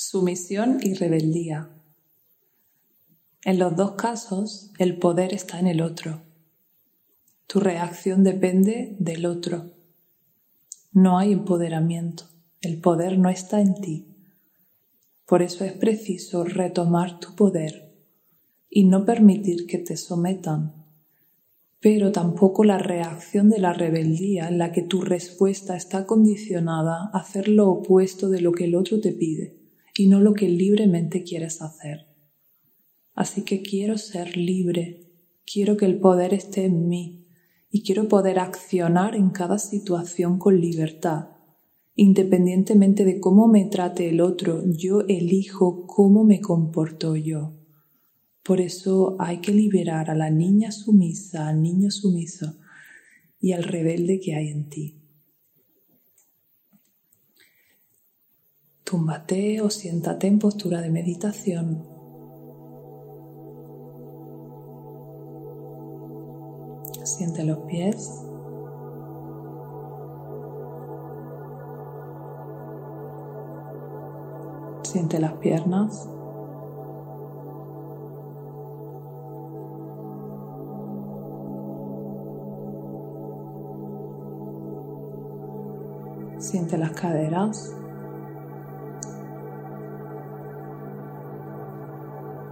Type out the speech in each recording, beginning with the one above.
sumisión y rebeldía. En los dos casos, el poder está en el otro. Tu reacción depende del otro. No hay empoderamiento. El poder no está en ti. Por eso es preciso retomar tu poder y no permitir que te sometan, pero tampoco la reacción de la rebeldía en la que tu respuesta está condicionada a hacer lo opuesto de lo que el otro te pide y no lo que libremente quieres hacer. Así que quiero ser libre, quiero que el poder esté en mí y quiero poder accionar en cada situación con libertad. Independientemente de cómo me trate el otro, yo elijo cómo me comporto yo. Por eso hay que liberar a la niña sumisa, al niño sumiso y al rebelde que hay en ti. Túmbate o siéntate en postura de meditación. Siente los pies. Siente las piernas. Siente las caderas.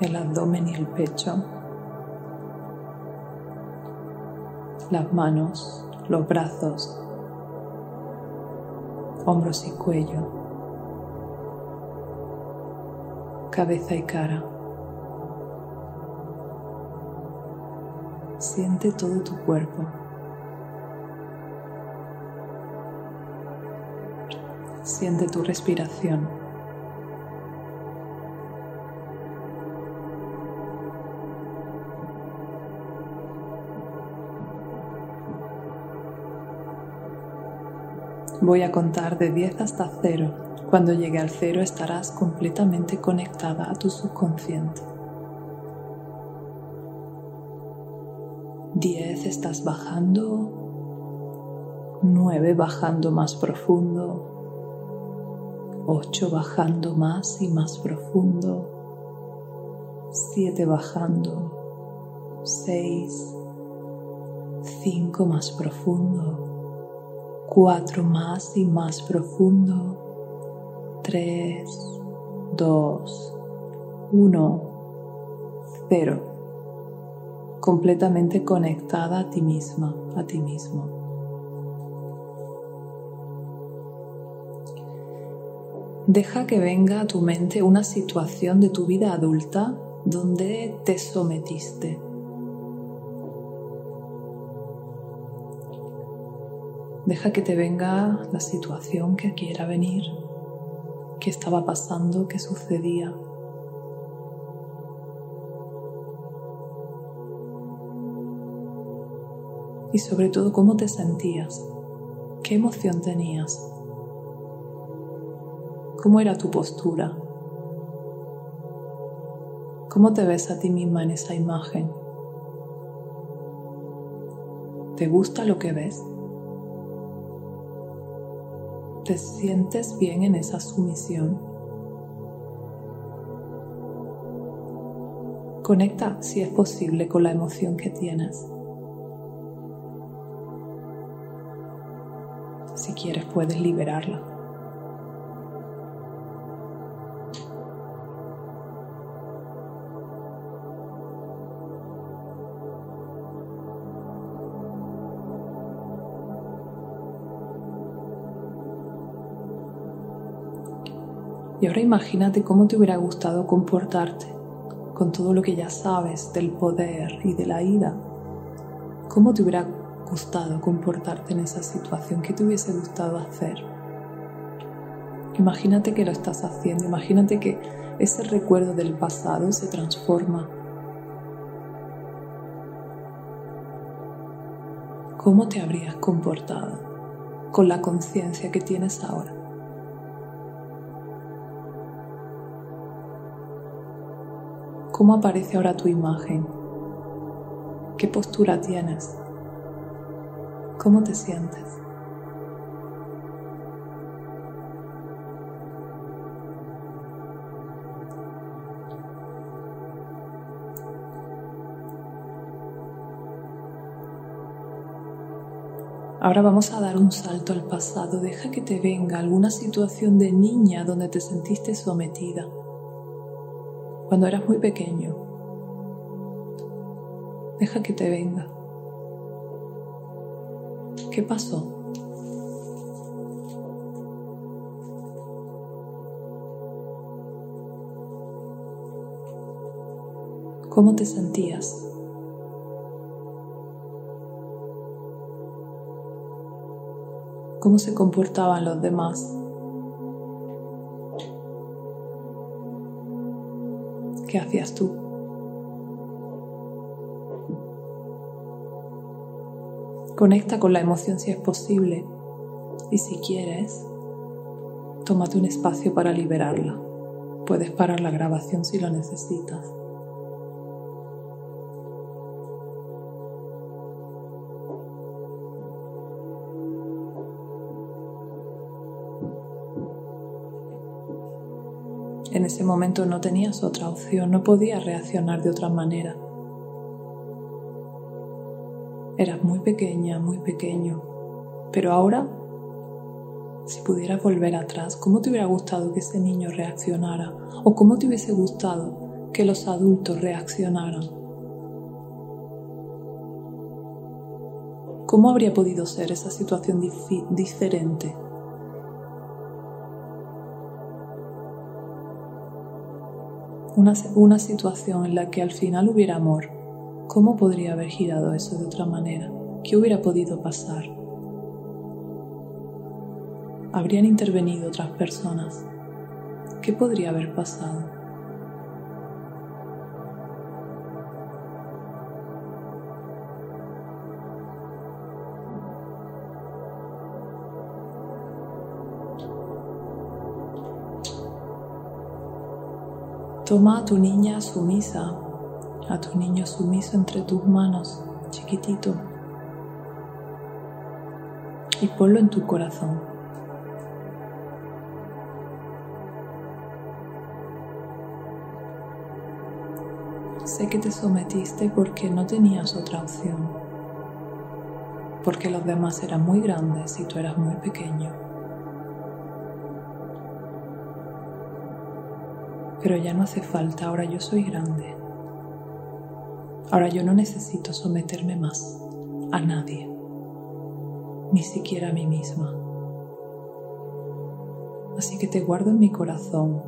El abdomen y el pecho. Las manos, los brazos, hombros y cuello. Cabeza y cara. Siente todo tu cuerpo. Siente tu respiración. Voy a contar de 10 hasta 0. Cuando llegue al 0 estarás completamente conectada a tu subconsciente. 10 estás bajando. 9 bajando más profundo. 8 bajando más y más profundo, 7 bajando, 6, 5 más profundo, 4 más y más profundo, 3, 2, 1, 0. Completamente conectada a ti misma, a ti mismo. Deja que venga a tu mente una situación de tu vida adulta donde te sometiste. Deja que te venga la situación que quiera venir, qué estaba pasando, qué sucedía. Y sobre todo cómo te sentías, qué emoción tenías. ¿Cómo era tu postura? ¿Cómo te ves a ti misma en esa imagen? ¿Te gusta lo que ves? ¿Te sientes bien en esa sumisión? Conecta, si es posible, con la emoción que tienes. Si quieres, puedes liberarla. Y ahora imagínate cómo te hubiera gustado comportarte con todo lo que ya sabes del poder y de la ira. ¿Cómo te hubiera gustado comportarte en esa situación? ¿Qué te hubiese gustado hacer? Imagínate que lo estás haciendo, imagínate que ese recuerdo del pasado se transforma. ¿Cómo te habrías comportado con la conciencia que tienes ahora? ¿Cómo aparece ahora tu imagen? ¿Qué postura tienes? ¿Cómo te sientes? Ahora vamos a dar un salto al pasado. Deja que te venga alguna situación de niña donde te sentiste sometida cuando eras muy pequeño. Deja que te venga. ¿Qué pasó? ¿Cómo te sentías? ¿Cómo se comportaban los demás? ¿Qué hacías tú? Conecta con la emoción si es posible y si quieres, tómate un espacio para liberarla. Puedes parar la grabación si lo necesitas. En ese momento no tenías otra opción, no podías reaccionar de otra manera. Eras muy pequeña, muy pequeño, pero ahora, si pudieras volver atrás, ¿cómo te hubiera gustado que ese niño reaccionara? ¿O cómo te hubiese gustado que los adultos reaccionaran? ¿Cómo habría podido ser esa situación diferente? Una, situación en la que al final hubiera amor, ¿cómo podría haber girado eso de otra manera? ¿Qué hubiera podido pasar? ¿Habrían intervenido otras personas? ¿Qué podría haber pasado? Toma a tu niña sumisa, a tu niño sumiso entre tus manos, chiquitito, y ponlo en tu corazón. Sé que te sometiste porque no tenías otra opción, porque los demás eran muy grandes y tú eras muy pequeño. Pero ya no hace falta, ahora yo soy grande. Ahora yo no necesito someterme más a nadie, ni siquiera a mí misma. Así que te guardo en mi corazón,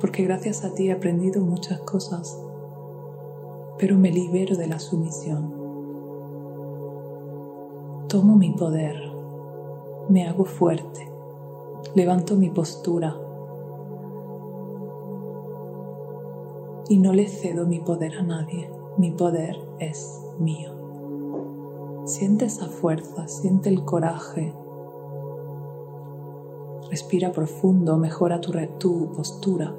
porque gracias a ti he aprendido muchas cosas, pero me libero de la sumisión. Tomo mi poder, me hago fuerte, levanto mi postura y no le cedo mi poder a nadie. Mi poder es mío. Siente esa fuerza, siente el coraje. Respira profundo, mejora tu, tu postura.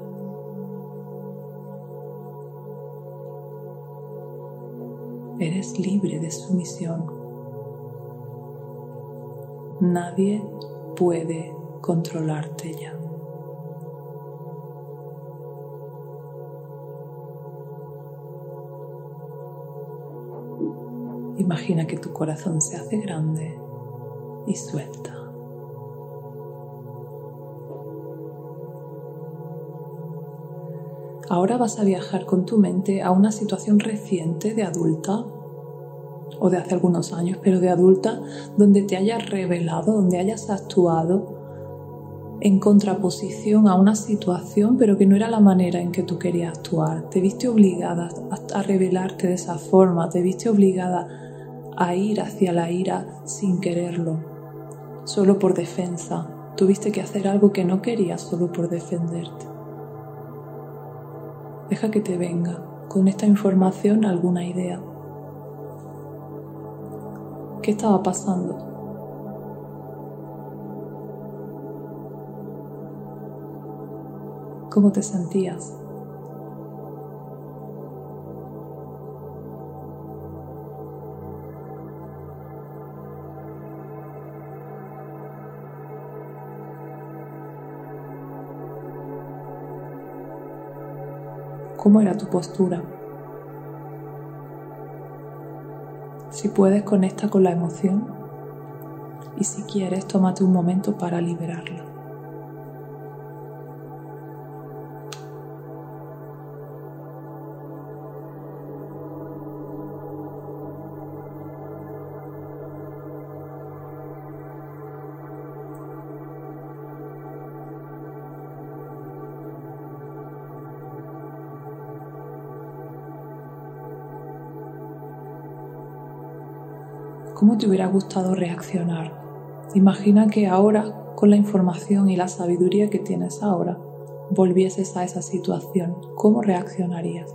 Eres libre de sumisión. Nadie puede controlarte ya. Imagina que tu corazón se hace grande y suelta. Ahora vas a viajar con tu mente a una situación reciente de adulta o de hace algunos años, pero de adulta, donde te hayas revelado, donde hayas actuado en contraposición a una situación, pero que no era la manera en que tú querías actuar. Te viste obligada a, revelarte de esa forma, te viste obligada a ir hacia la ira sin quererlo, solo por defensa. Tuviste que hacer algo que no querías solo por defenderte. Deja que te venga con esta información alguna idea. ¿Qué estaba pasando? ¿Cómo te sentías? Cómo era tu postura. Si puedes, conecta con la emoción Y si quieres, tómate un momento para liberarlo. ¿Cómo te hubiera gustado reaccionar? Imagina que ahora, con la información y la sabiduría que tienes ahora, volvieses a esa situación. ¿Cómo reaccionarías?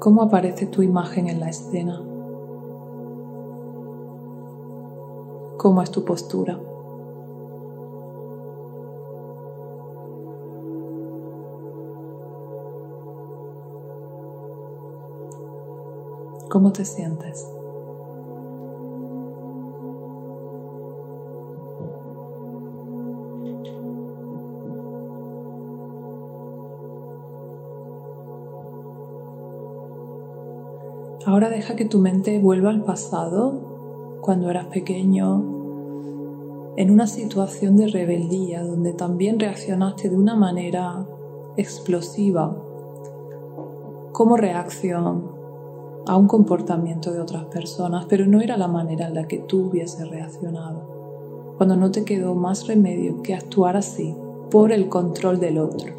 ¿Cómo aparece tu imagen en la escena? ¿Cómo es tu postura? ¿Cómo te sientes? Ahora deja que tu mente vuelva al pasado, cuando eras pequeño, en una situación de rebeldía donde también reaccionaste de una manera explosiva como reacción a un comportamiento de otras personas, pero no era la manera en la que tú hubieses reaccionado, cuando no te quedó más remedio que actuar así por el control del otro.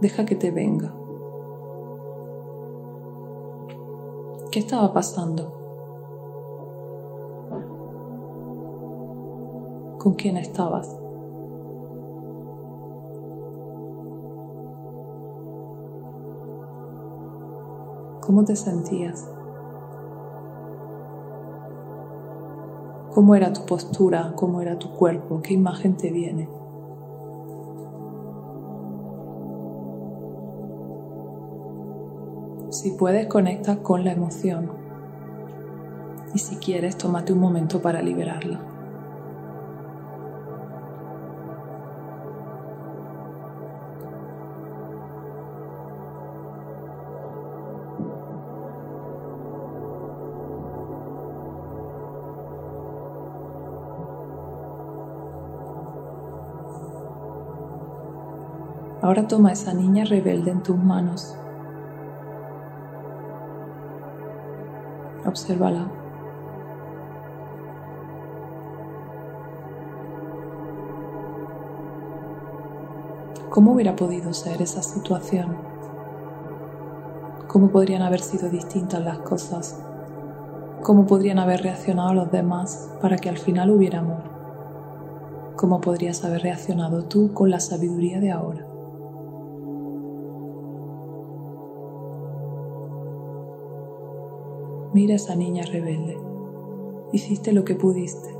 Deja que te venga. ¿Qué estaba pasando? ¿Con quién estabas? ¿Cómo te sentías? ¿Cómo era tu postura? ¿Cómo era tu cuerpo? ¿Qué imagen te viene? Si puedes, conecta con la emoción. Y si quieres, tómate un momento para liberarla. Ahora toma esa niña rebelde en tus manos. Obsérvala. ¿Cómo hubiera podido ser esa situación? ¿Cómo podrían haber sido distintas las cosas? ¿Cómo podrían haber reaccionado los demás para que al final hubiera amor? ¿Cómo podrías haber reaccionado tú con la sabiduría de ahora? Mira a esa niña rebelde. Hiciste lo que pudiste.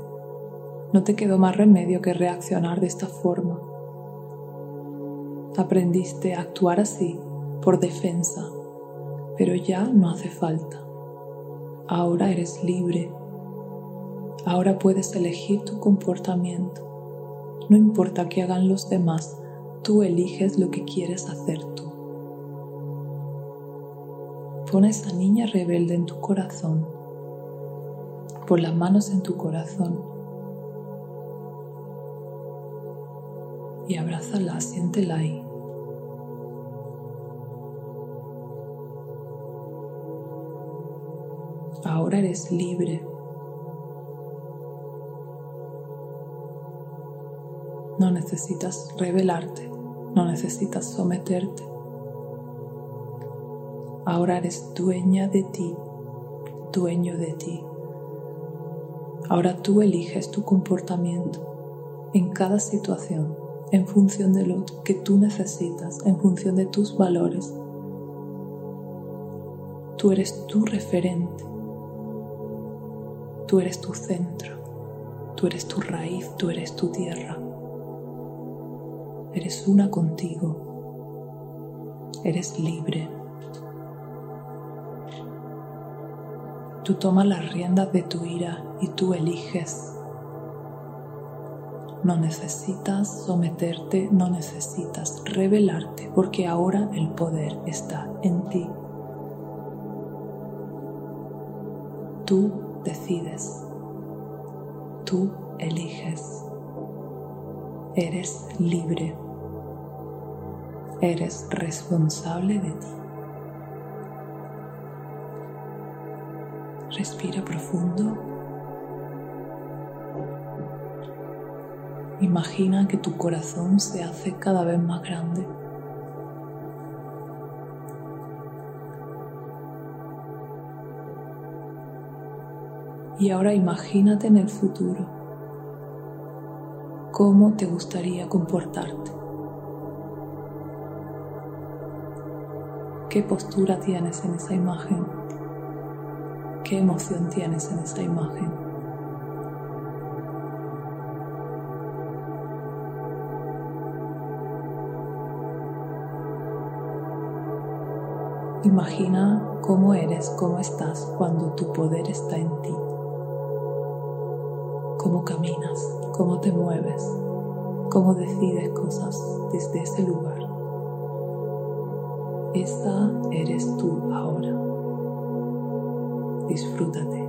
No te quedó más remedio que reaccionar de esta forma. Aprendiste a actuar así por defensa, pero ya no hace falta. Ahora eres libre. Ahora puedes elegir tu comportamiento. No importa qué hagan los demás, tú eliges lo que quieres hacer Pon a esa niña rebelde en tu corazón. Pon las manos en tu corazón. Y abrázala, siéntela ahí. Ahora eres libre. No necesitas rebelarte, no necesitas someterte. Ahora eres dueña de ti, dueño de ti. Ahora tú eliges tu comportamiento en cada situación, en función de lo que tú necesitas, en función de tus valores. Tú eres tu referente, tú eres tu centro, tú eres tu raíz, tú eres tu tierra. Eres una contigo, eres libre. Tú tomas las riendas de tu ira y tú eliges. No necesitas someterte, no necesitas rebelarte, porque ahora el poder está en ti. Tú decides, tú eliges, eres libre, eres responsable de ti. Respira profundo. Imagina que tu corazón se hace cada vez más grande. Y ahora imagínate en el futuro. ¿Cómo te gustaría comportarte? ¿Qué postura tienes en esa imagen? ¿Qué emoción tienes en esa imagen? Imagina cómo eres, cómo estás cuando tu poder está en ti. Cómo caminas, cómo te mueves, cómo decides cosas desde ese lugar. Esa eres tú ahora. Disfrútate.